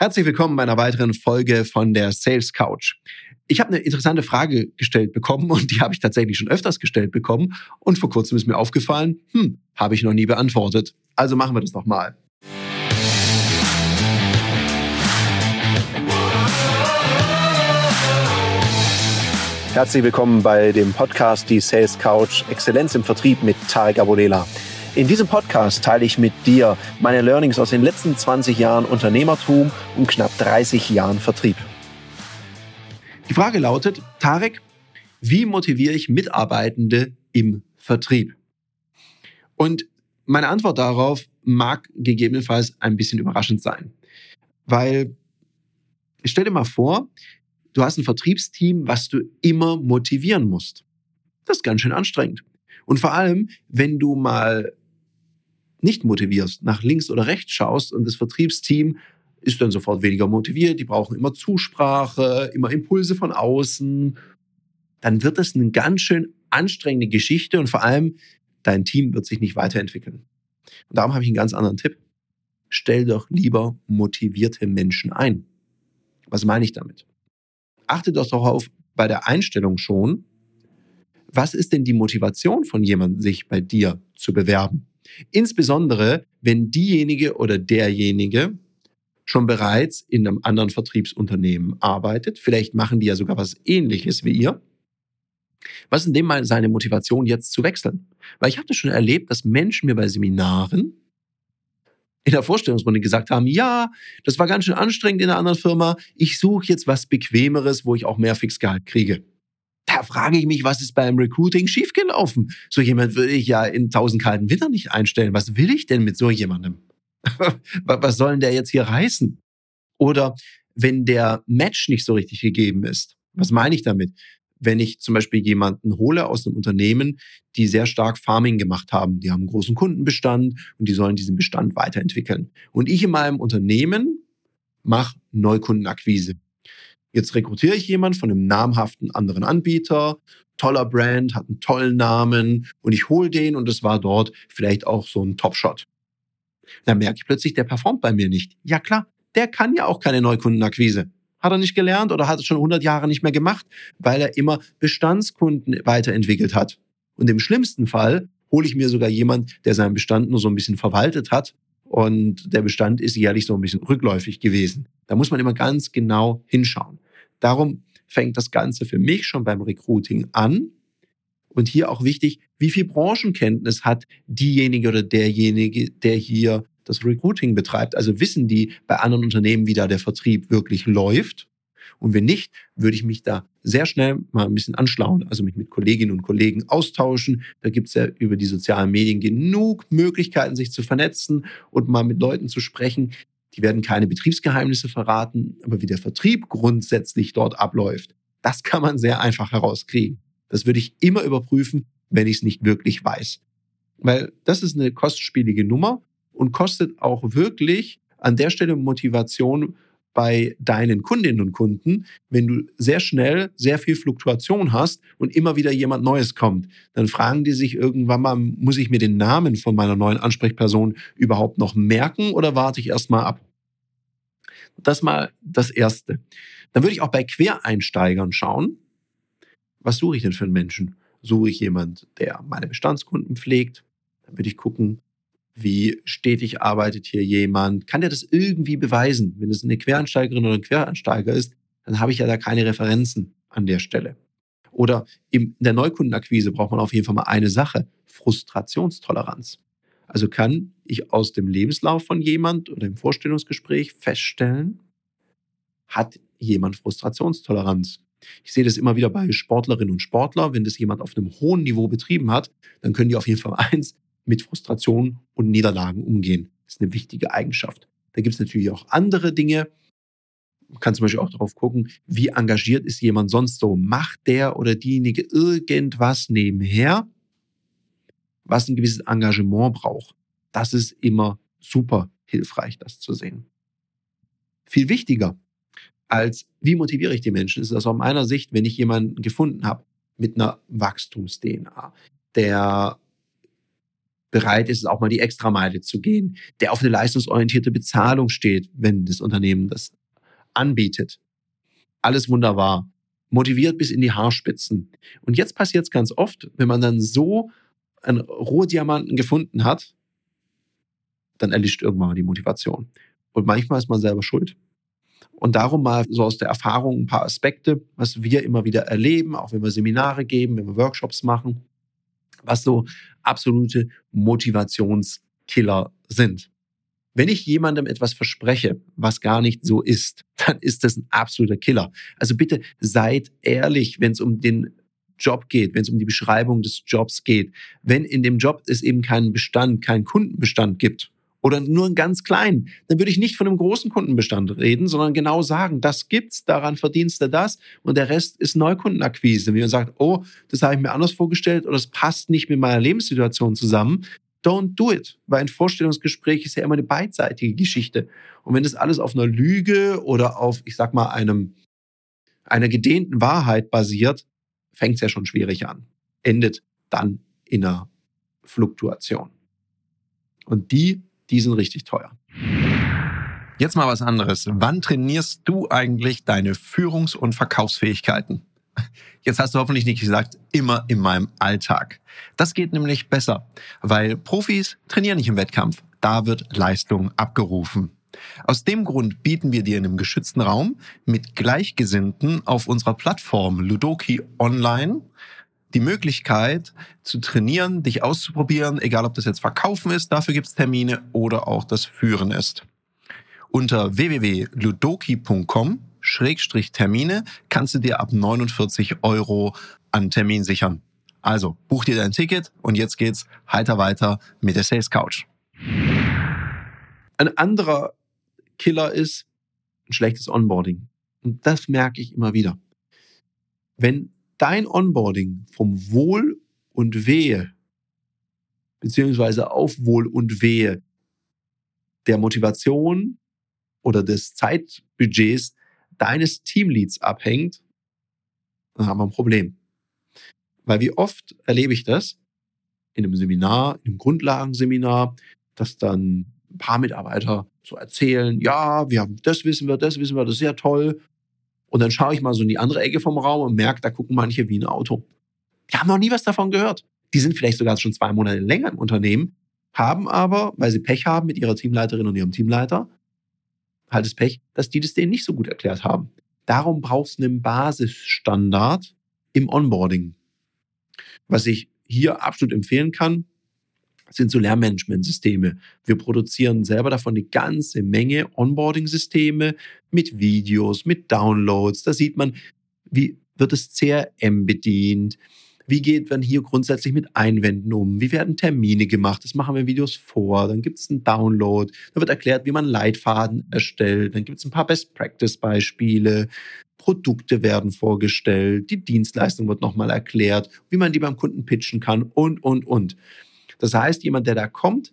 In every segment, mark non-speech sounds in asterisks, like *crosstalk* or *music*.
Herzlich willkommen bei einer weiteren Folge von der Sales Couch. Ich habe eine interessante Frage gestellt bekommen und die habe ich tatsächlich schon öfters gestellt bekommen und vor kurzem ist mir aufgefallen, hm, habe ich noch nie beantwortet. Also machen wir das nochmal. Herzlich willkommen bei dem Podcast Die Sales Couch Exzellenz im Vertrieb mit Tarek Abodela. In diesem Podcast teile ich mit dir meine Learnings aus den letzten 20 Jahren Unternehmertum und knapp 30 Jahren Vertrieb. Die Frage lautet, Tarek, wie motiviere ich Mitarbeitende im Vertrieb? Und meine Antwort darauf mag gegebenenfalls ein bisschen überraschend sein, weil stell dir mal vor, du hast ein Vertriebsteam, was du immer motivieren musst. Das ist ganz schön anstrengend. Und vor allem, wenn du mal nicht motivierst, nach links oder rechts schaust und das Vertriebsteam ist dann sofort weniger motiviert, die brauchen immer Zusprache, immer Impulse von außen, dann wird das eine ganz schön anstrengende Geschichte und vor allem dein Team wird sich nicht weiterentwickeln. Und darum habe ich einen ganz anderen Tipp. Stell doch lieber motivierte Menschen ein. Was meine ich damit? Achte doch darauf bei der Einstellung schon, was ist denn die Motivation von jemandem, sich bei dir zu bewerben? Insbesondere, wenn diejenige oder derjenige schon bereits in einem anderen Vertriebsunternehmen arbeitet. Vielleicht machen die ja sogar was ähnliches wie ihr. Was ist in dem mal seine Motivation, jetzt zu wechseln? Weil ich habe das schon erlebt, dass Menschen mir bei Seminaren in der Vorstellungsrunde gesagt haben, ja, das war ganz schön anstrengend in einer anderen Firma, ich suche jetzt was Bequemeres, wo ich auch mehr Fixgehalt kriege da frage ich mich, was ist beim Recruiting schiefgelaufen? So jemand würde ich ja in tausend kalten Winter nicht einstellen. Was will ich denn mit so jemandem? *laughs* was soll denn der jetzt hier reißen? Oder wenn der Match nicht so richtig gegeben ist. Was meine ich damit? Wenn ich zum Beispiel jemanden hole aus einem Unternehmen, die sehr stark Farming gemacht haben, die haben einen großen Kundenbestand und die sollen diesen Bestand weiterentwickeln. Und ich in meinem Unternehmen mache Neukundenakquise. Jetzt rekrutiere ich jemanden von einem namhaften anderen Anbieter, toller Brand, hat einen tollen Namen und ich hole den und es war dort vielleicht auch so ein Top-Shot. Dann merke ich plötzlich, der performt bei mir nicht. Ja klar, der kann ja auch keine Neukundenakquise. Hat er nicht gelernt oder hat es schon 100 Jahre nicht mehr gemacht, weil er immer Bestandskunden weiterentwickelt hat. Und im schlimmsten Fall hole ich mir sogar jemand, der seinen Bestand nur so ein bisschen verwaltet hat und der Bestand ist jährlich so ein bisschen rückläufig gewesen. Da muss man immer ganz genau hinschauen. Darum fängt das Ganze für mich schon beim Recruiting an. Und hier auch wichtig, wie viel Branchenkenntnis hat diejenige oder derjenige, der hier das Recruiting betreibt. Also wissen die bei anderen Unternehmen, wie da der Vertrieb wirklich läuft. Und wenn nicht, würde ich mich da sehr schnell mal ein bisschen anschlauen, also mich mit Kolleginnen und Kollegen austauschen. Da gibt es ja über die sozialen Medien genug Möglichkeiten, sich zu vernetzen und mal mit Leuten zu sprechen. Die werden keine Betriebsgeheimnisse verraten, aber wie der Vertrieb grundsätzlich dort abläuft, das kann man sehr einfach herauskriegen. Das würde ich immer überprüfen, wenn ich es nicht wirklich weiß. Weil das ist eine kostspielige Nummer und kostet auch wirklich an der Stelle Motivation, bei deinen Kundinnen und Kunden, wenn du sehr schnell sehr viel Fluktuation hast und immer wieder jemand Neues kommt, dann fragen die sich irgendwann mal, muss ich mir den Namen von meiner neuen Ansprechperson überhaupt noch merken oder warte ich erst mal ab? Das mal das Erste. Dann würde ich auch bei Quereinsteigern schauen, was suche ich denn für einen Menschen? Suche ich jemand, der meine Bestandskunden pflegt? Dann würde ich gucken, wie stetig arbeitet hier jemand? Kann der das irgendwie beweisen? Wenn es eine Quereinsteigerin oder ein Quereinsteiger ist, dann habe ich ja da keine Referenzen an der Stelle. Oder in der Neukundenakquise braucht man auf jeden Fall mal eine Sache, Frustrationstoleranz. Also kann ich aus dem Lebenslauf von jemand oder im Vorstellungsgespräch feststellen, hat jemand Frustrationstoleranz? Ich sehe das immer wieder bei Sportlerinnen und Sportlern. Wenn das jemand auf einem hohen Niveau betrieben hat, dann können die auf jeden Fall eins, mit Frustration und Niederlagen umgehen. Das ist eine wichtige Eigenschaft. Da gibt es natürlich auch andere Dinge. Man kann zum Beispiel auch darauf gucken, wie engagiert ist jemand sonst so? Macht der oder diejenige irgendwas nebenher, was ein gewisses Engagement braucht? Das ist immer super hilfreich, das zu sehen. Viel wichtiger als wie motiviere ich die Menschen, ist das aus meiner Sicht, wenn ich jemanden gefunden habe mit einer Wachstums-DNA, der bereit ist, auch mal die Extrameile zu gehen, der auf eine leistungsorientierte Bezahlung steht, wenn das Unternehmen das anbietet. Alles wunderbar. Motiviert bis in die Haarspitzen. Und jetzt passiert es ganz oft, wenn man dann so einen Rohdiamanten gefunden hat, dann erlischt irgendwann mal die Motivation. Und manchmal ist man selber schuld. Und darum mal so aus der Erfahrung ein paar Aspekte, was wir immer wieder erleben, auch wenn wir Seminare geben, wenn wir Workshops machen, was so absolute Motivationskiller sind. Wenn ich jemandem etwas verspreche, was gar nicht so ist, *laughs* dann ist das ein absoluter Killer. Also bitte seid ehrlich, wenn es um den Job geht, wenn es um die Beschreibung des Jobs geht. Wenn in dem Job es eben keinen Bestand, keinen Kundenbestand gibt, oder nur einen ganz kleinen, dann würde ich nicht von einem großen Kundenbestand reden, sondern genau sagen, das gibt's, daran verdienst du das und der Rest ist Neukundenakquise. Wie man sagt, oh, das habe ich mir anders vorgestellt oder das passt nicht mit meiner Lebenssituation zusammen. Don't do it, weil ein Vorstellungsgespräch ist ja immer eine beidseitige Geschichte. Und wenn das alles auf einer Lüge oder auf, ich sag mal, einem, einer gedehnten Wahrheit basiert, fängt es ja schon schwierig an. Endet dann in einer Fluktuation. Und die die sind richtig teuer. Jetzt mal was anderes. Wann trainierst du eigentlich deine Führungs- und Verkaufsfähigkeiten? Jetzt hast du hoffentlich nicht gesagt, immer in meinem Alltag. Das geht nämlich besser, weil Profis trainieren nicht im Wettkampf. Da wird Leistung abgerufen. Aus dem Grund bieten wir dir in einem geschützten Raum mit Gleichgesinnten auf unserer Plattform Ludoki Online die Möglichkeit zu trainieren, dich auszuprobieren, egal ob das jetzt Verkaufen ist, dafür gibt es Termine oder auch das Führen ist. Unter www.ludoki.com Termine kannst du dir ab 49 Euro an Termin sichern. Also buch dir dein Ticket und jetzt geht's heiter weiter mit der Sales Couch. Ein anderer Killer ist ein schlechtes Onboarding. Und das merke ich immer wieder. Wenn dein Onboarding vom Wohl und Wehe, beziehungsweise auf Wohl und Wehe der Motivation oder des Zeitbudgets deines Teamleads abhängt, dann haben wir ein Problem. Weil wie oft erlebe ich das in einem Seminar, in einem Grundlagenseminar, dass dann ein paar Mitarbeiter so erzählen, ja, wir haben das wissen wir, das wissen wir, das ist ja toll. Und dann schaue ich mal so in die andere Ecke vom Raum und merke, da gucken manche wie ein Auto. Die haben noch nie was davon gehört. Die sind vielleicht sogar schon zwei Monate länger im Unternehmen, haben aber, weil sie Pech haben mit ihrer Teamleiterin und ihrem Teamleiter, halt das Pech, dass die das denen nicht so gut erklärt haben. Darum brauchst du einen Basisstandard im Onboarding. Was ich hier absolut empfehlen kann, sind so Lernmanagementsysteme. Wir produzieren selber davon eine ganze Menge Onboarding-Systeme mit Videos, mit Downloads. Da sieht man, wie wird das CRM bedient, wie geht man hier grundsätzlich mit Einwänden um? Wie werden Termine gemacht? Das machen wir Videos vor. Dann gibt es einen Download. Da wird erklärt, wie man Leitfaden erstellt. Dann gibt es ein paar Best-Practice-Beispiele. Produkte werden vorgestellt. Die Dienstleistung wird nochmal erklärt, wie man die beim Kunden pitchen kann und, und, und. Das heißt, jemand, der da kommt,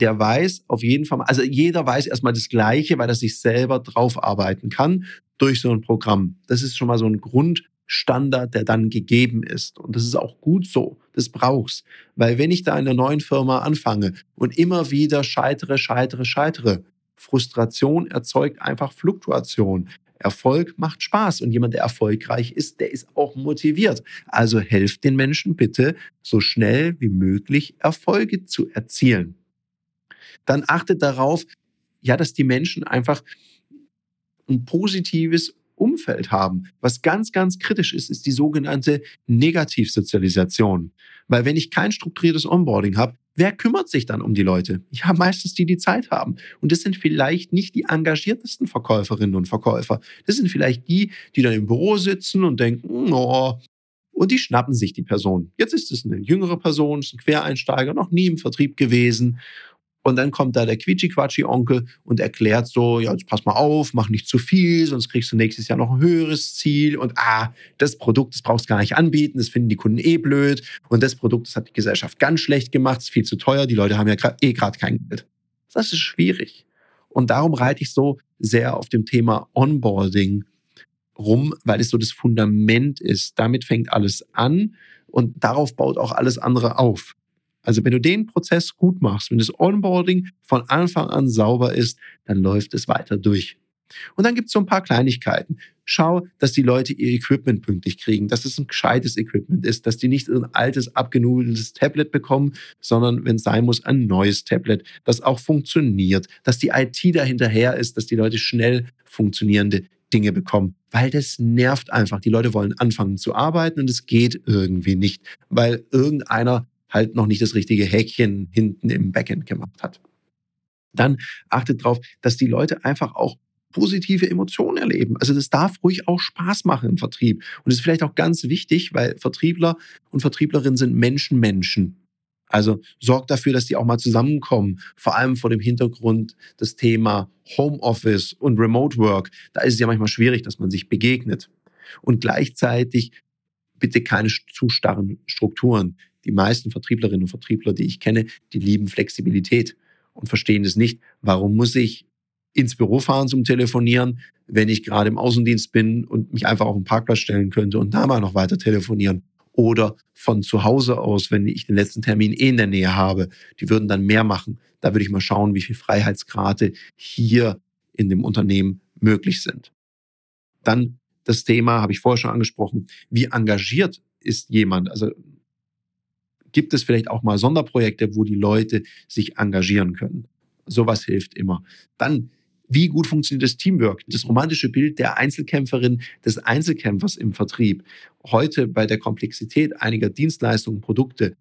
der weiß auf jeden Fall, also jeder weiß erstmal das Gleiche, weil er sich selber drauf arbeiten kann durch so ein Programm. Das ist schon mal so ein Grundstandard, der dann gegeben ist. Und das ist auch gut so. Das brauchst. Weil wenn ich da in einer neuen Firma anfange und immer wieder scheitere, scheitere, scheitere, Frustration erzeugt einfach Fluktuation. Erfolg macht Spaß und jemand, der erfolgreich ist, der ist auch motiviert. Also helft den Menschen bitte, so schnell wie möglich Erfolge zu erzielen. Dann achtet darauf, ja, dass die Menschen einfach ein positives Umfeld haben. Was ganz, ganz kritisch ist, ist die sogenannte Negativsozialisation. Weil wenn ich kein strukturiertes Onboarding habe, wer kümmert sich dann um die Leute? Ja, meistens die, die Zeit haben. Und das sind vielleicht nicht die engagiertesten Verkäuferinnen und Verkäufer. Das sind vielleicht die, die dann im Büro sitzen und denken, oh, und die schnappen sich die Person. Jetzt ist es eine jüngere Person, ist ein Quereinsteiger, noch nie im Vertrieb gewesen und dann kommt da der Quietschi-Quatschi-Onkel und erklärt so, ja, jetzt pass mal auf, mach nicht zu viel, sonst kriegst du nächstes Jahr noch ein höheres Ziel. Und ah, das Produkt, das brauchst du gar nicht anbieten, das finden die Kunden eh blöd. Und das Produkt, das hat die Gesellschaft ganz schlecht gemacht, ist viel zu teuer, die Leute haben ja eh gerade kein Geld. Das ist schwierig. Und darum reite ich so sehr auf dem Thema Onboarding rum, weil es so das Fundament ist. Damit fängt alles an und darauf baut auch alles andere auf. Also wenn du den Prozess gut machst, wenn das Onboarding von Anfang an sauber ist, dann läuft es weiter durch. Und dann gibt es so ein paar Kleinigkeiten. Schau, dass die Leute ihr Equipment pünktlich kriegen, dass es ein gescheites Equipment ist, dass die nicht ein altes, abgenudeltes Tablet bekommen, sondern, wenn es sein muss, ein neues Tablet, das auch funktioniert, dass die IT dahinterher ist, dass die Leute schnell funktionierende Dinge bekommen, weil das nervt einfach. Die Leute wollen anfangen zu arbeiten und es geht irgendwie nicht, weil irgendeiner halt noch nicht das richtige Häkchen hinten im Backend gemacht hat. Dann achtet darauf, dass die Leute einfach auch positive Emotionen erleben. Also das darf ruhig auch Spaß machen im Vertrieb. Und das ist vielleicht auch ganz wichtig, weil Vertriebler und Vertrieblerinnen sind Menschen, Menschen. Also sorgt dafür, dass die auch mal zusammenkommen. Vor allem vor dem Hintergrund des Thema Homeoffice und Remote Work. Da ist es ja manchmal schwierig, dass man sich begegnet. Und gleichzeitig bitte keine zu starren Strukturen. Die meisten Vertrieblerinnen und Vertriebler, die ich kenne, die lieben Flexibilität und verstehen es nicht. Warum muss ich ins Büro fahren zum Telefonieren, wenn ich gerade im Außendienst bin und mich einfach auf den Parkplatz stellen könnte und da mal noch weiter telefonieren. Oder von zu Hause aus, wenn ich den letzten Termin eh in der Nähe habe. Die würden dann mehr machen. Da würde ich mal schauen, wie viel Freiheitsgrade hier in dem Unternehmen möglich sind. Dann das Thema, habe ich vorher schon angesprochen, wie engagiert ist jemand? Also gibt es vielleicht auch mal Sonderprojekte, wo die Leute sich engagieren können. Sowas hilft immer. Dann wie gut funktioniert das Teamwork? Das romantische Bild der Einzelkämpferin, des Einzelkämpfers im Vertrieb. Heute bei der Komplexität einiger Dienstleistungen, Produkte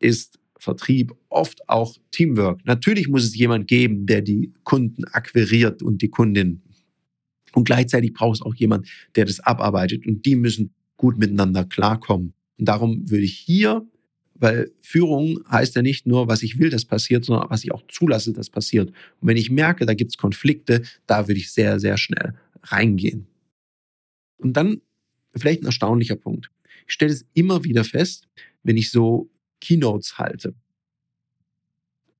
ist Vertrieb oft auch Teamwork. Natürlich muss es jemand geben, der die Kunden akquiriert und die Kundin. Und gleichzeitig braucht es auch jemand, der das abarbeitet. Und die müssen gut miteinander klarkommen. Und darum würde ich hier weil Führung heißt ja nicht nur, was ich will, das passiert, sondern was ich auch zulasse, das passiert. Und wenn ich merke, da gibt es Konflikte, da würde ich sehr, sehr schnell reingehen. Und dann vielleicht ein erstaunlicher Punkt. Ich stelle es immer wieder fest, wenn ich so Keynotes halte.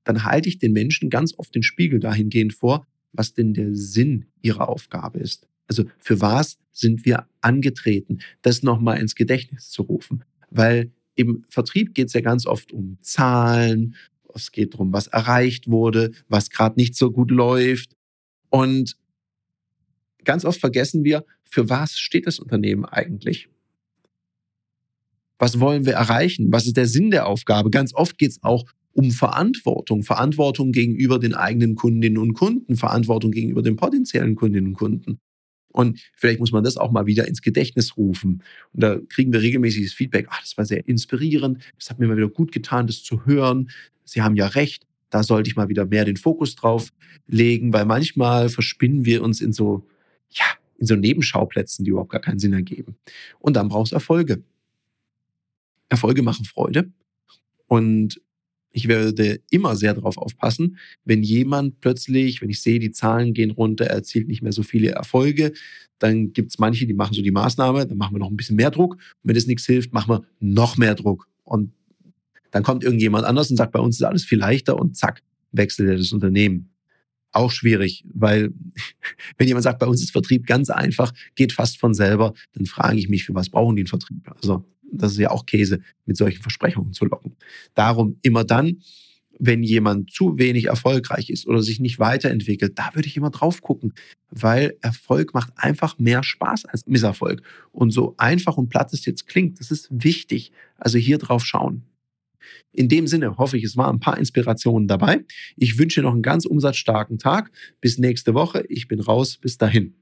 Dann halte ich den Menschen ganz oft den Spiegel dahingehend vor, was denn der Sinn ihrer Aufgabe ist. Also für was sind wir angetreten, das nochmal ins Gedächtnis zu rufen. Weil im Vertrieb geht es ja ganz oft um Zahlen, es geht darum, was erreicht wurde, was gerade nicht so gut läuft. Und ganz oft vergessen wir, für was steht das Unternehmen eigentlich? Was wollen wir erreichen? Was ist der Sinn der Aufgabe? Ganz oft geht es auch um Verantwortung. Verantwortung gegenüber den eigenen Kundinnen und Kunden, Verantwortung gegenüber den potenziellen Kundinnen und Kunden. Und vielleicht muss man das auch mal wieder ins Gedächtnis rufen. Und da kriegen wir regelmäßiges Feedback. Ach, das war sehr inspirierend. Das hat mir mal wieder gut getan, das zu hören. Sie haben ja recht. Da sollte ich mal wieder mehr den Fokus drauf legen, weil manchmal verspinnen wir uns in so, ja, in so Nebenschauplätzen, die überhaupt gar keinen Sinn ergeben. Und dann brauchst du Erfolge. Erfolge machen Freude. Und ich werde immer sehr darauf aufpassen, wenn jemand plötzlich, wenn ich sehe, die Zahlen gehen runter, er erzielt nicht mehr so viele Erfolge, dann gibt es manche, die machen so die Maßnahme, dann machen wir noch ein bisschen mehr Druck. Und wenn das nichts hilft, machen wir noch mehr Druck. Und dann kommt irgendjemand anders und sagt, bei uns ist alles viel leichter und zack, wechselt er das Unternehmen. Auch schwierig, weil *laughs* wenn jemand sagt, bei uns ist Vertrieb ganz einfach, geht fast von selber, dann frage ich mich, für was brauchen die einen Vertrieb? Also das ist ja auch Käse, mit solchen Versprechungen zu locken. Darum immer dann, wenn jemand zu wenig erfolgreich ist oder sich nicht weiterentwickelt, da würde ich immer drauf gucken, weil Erfolg macht einfach mehr Spaß als Misserfolg. Und so einfach und platt es jetzt klingt, das ist wichtig. Also hier drauf schauen. In dem Sinne hoffe ich, es waren ein paar Inspirationen dabei. Ich wünsche noch einen ganz umsatzstarken Tag. Bis nächste Woche. Ich bin raus. Bis dahin.